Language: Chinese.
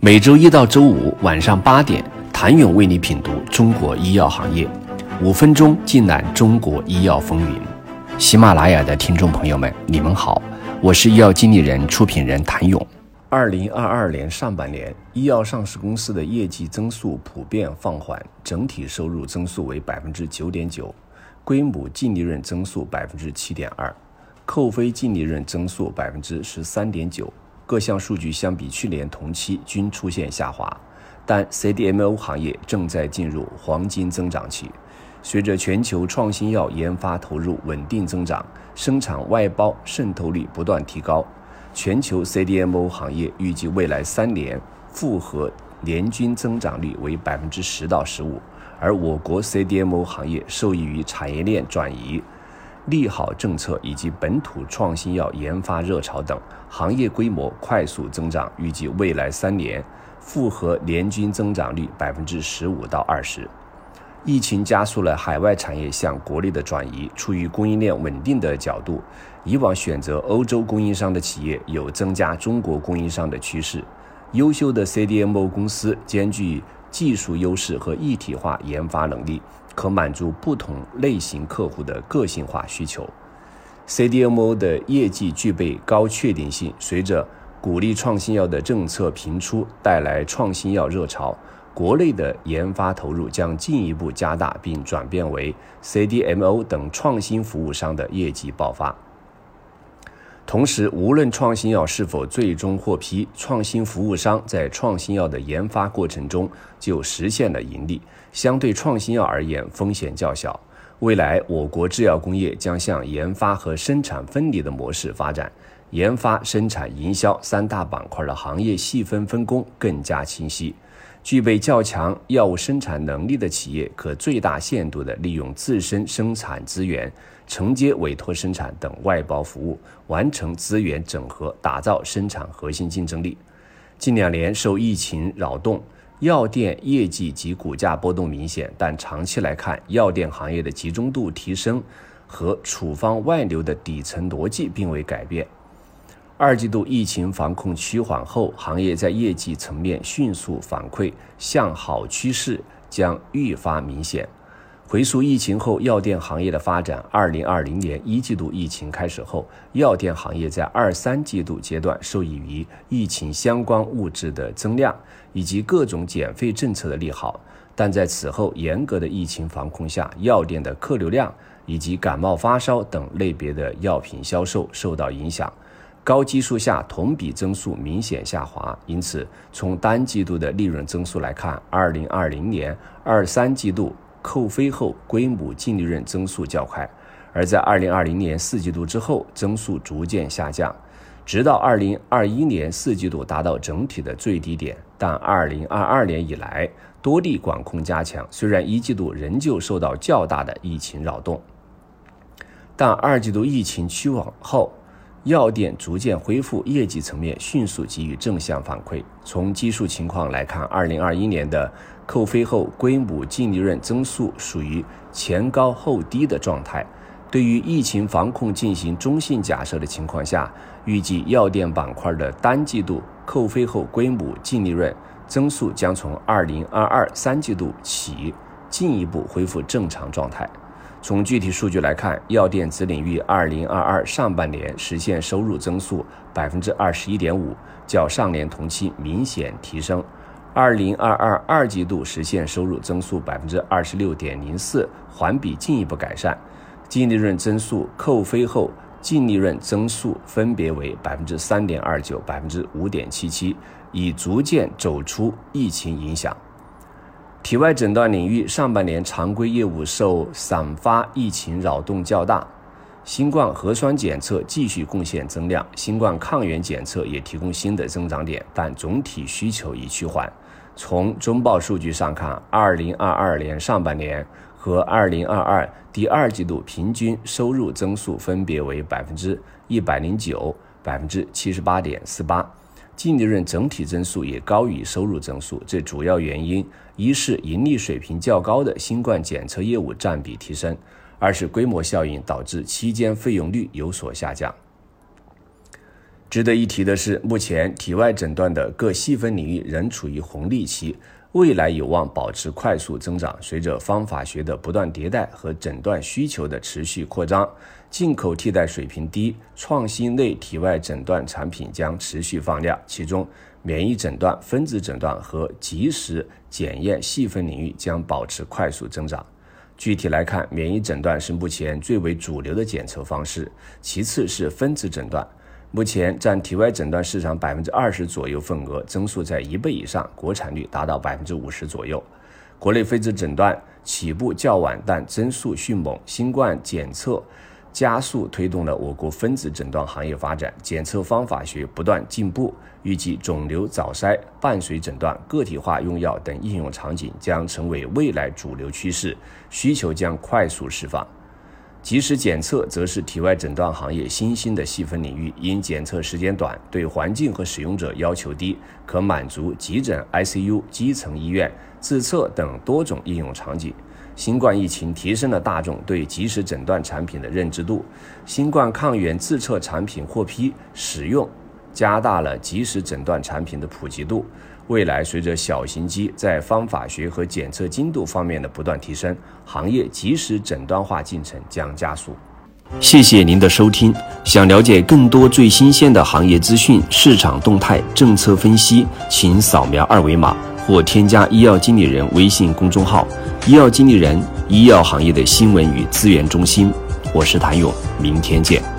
每周一到周五晚上八点，谭勇为你品读中国医药行业，五分钟尽览中国医药风云。喜马拉雅的听众朋友们，你们好，我是医药经理人、出品人谭勇。二零二二年上半年，医药上市公司的业绩增速普遍放缓，整体收入增速为百分之九点九，规模净利润增速百分之七点二。扣非净利润增速百分之十三点九，各项数据相比去年同期均出现下滑，但 CDMO 行业正在进入黄金增长期。随着全球创新药研发投入稳定增长，生产外包渗透率不断提高，全球 CDMO 行业预计未来三年复合年均增长率为百分之十到十五，而我国 CDMO 行业受益于产业链转移。利好政策以及本土创新药研发热潮等，行业规模快速增长，预计未来三年复合年均增长率百分之十五到二十。疫情加速了海外产业向国内的转移，出于供应链稳定的角度，以往选择欧洲供应商的企业有增加中国供应商的趋势。优秀的 CDMO 公司兼具技术优势和一体化研发能力。可满足不同类型客户的个性化需求。CDMO 的业绩具备高确定性，随着鼓励创新药的政策频出，带来创新药热潮，国内的研发投入将进一步加大，并转变为 CDMO 等创新服务商的业绩爆发。同时，无论创新药是否最终获批，创新服务商在创新药的研发过程中就实现了盈利，相对创新药而言风险较小。未来，我国制药工业将向研发和生产分离的模式发展，研发、生产、营销三大板块的行业细分分工更加清晰。具备较强药物生产能力的企业，可最大限度地利用自身生产资源，承接委托生产等外包服务，完成资源整合，打造生产核心竞争力。近两年受疫情扰动，药店业绩及股价波动明显，但长期来看，药店行业的集中度提升和处方外流的底层逻辑并未改变。二季度疫情防控趋缓后，行业在业绩层面迅速反馈向好趋势将愈发明显。回溯疫情后药店行业的发展，二零二零年一季度疫情开始后，药店行业在二三季度阶段受益于疫情相关物质的增量以及各种减费政策的利好，但在此后严格的疫情防控下，药店的客流量以及感冒发烧等类别的药品销售受到影响。高基数下同比增速明显下滑，因此从单季度的利润增速来看，二零二零年二三季度扣非后规模净利润增速较快，而在二零二零年四季度之后增速逐渐下降，直到二零二一年四季度达到整体的最低点。但二零二二年以来多地管控加强，虽然一季度仍旧受到较大的疫情扰动，但二季度疫情趋缓后。药店逐渐恢复，业绩层面迅速给予正向反馈。从基数情况来看，二零二一年的扣非后规模净利润增速属于前高后低的状态。对于疫情防控进行中性假设的情况下，预计药店板块的单季度扣非后规模净利润增速将从二零二二三季度起进一步恢复正常状态。从具体数据来看，药店子领域二零二二上半年实现收入增速百分之二十一点五，较上年同期明显提升；二零二二二季度实现收入增速百分之二十六点零四，环比进一步改善；净利润增速扣非后净利润增速分别为百分之三点二九、百分之五点七七，已逐渐走出疫情影响。体外诊断领域上半年常规业务受散发疫情扰动较大，新冠核酸检测继续贡献增量，新冠抗原检测也提供新的增长点，但总体需求已趋缓。从中报数据上看，二零二二年上半年和二零二二第二季度平均收入增速分别为百分之一百零九、百分之七十八点四八。净利润整体增速也高于收入增速，这主要原因一是盈利水平较高的新冠检测业务占比提升，二是规模效应导致期间费用率有所下降。值得一提的是，目前体外诊断的各细分领域仍处于红利期，未来有望保持快速增长。随着方法学的不断迭代和诊断需求的持续扩张，进口替代水平低，创新类体外诊断产品将持续放量。其中，免疫诊断、分子诊断和即时检验细分领域将保持快速增长。具体来看，免疫诊断是目前最为主流的检测方式，其次是分子诊断。目前占体外诊断市场百分之二十左右份额，增速在一倍以上，国产率达到百分之五十左右。国内分子诊断起步较晚，但增速迅猛。新冠检测加速推动了我国分子诊断行业发展，检测方法学不断进步。预计肿瘤早筛、伴随诊断、个体化用药等应用场景将成为未来主流趋势，需求将快速释放。即时检测则是体外诊断行业新兴的细分领域，因检测时间短，对环境和使用者要求低，可满足急诊、ICU、基层医院自测等多种应用场景。新冠疫情提升了大众对即时诊断产品的认知度，新冠抗原自测产品获批使用，加大了即时诊断产品的普及度。未来，随着小型机在方法学和检测精度方面的不断提升，行业即时诊断化进程将加速。谢谢您的收听。想了解更多最新鲜的行业资讯、市场动态、政策分析，请扫描二维码或添加医药经理人微信公众号“医药经理人”——医药行业的新闻与资源中心。我是谭勇，明天见。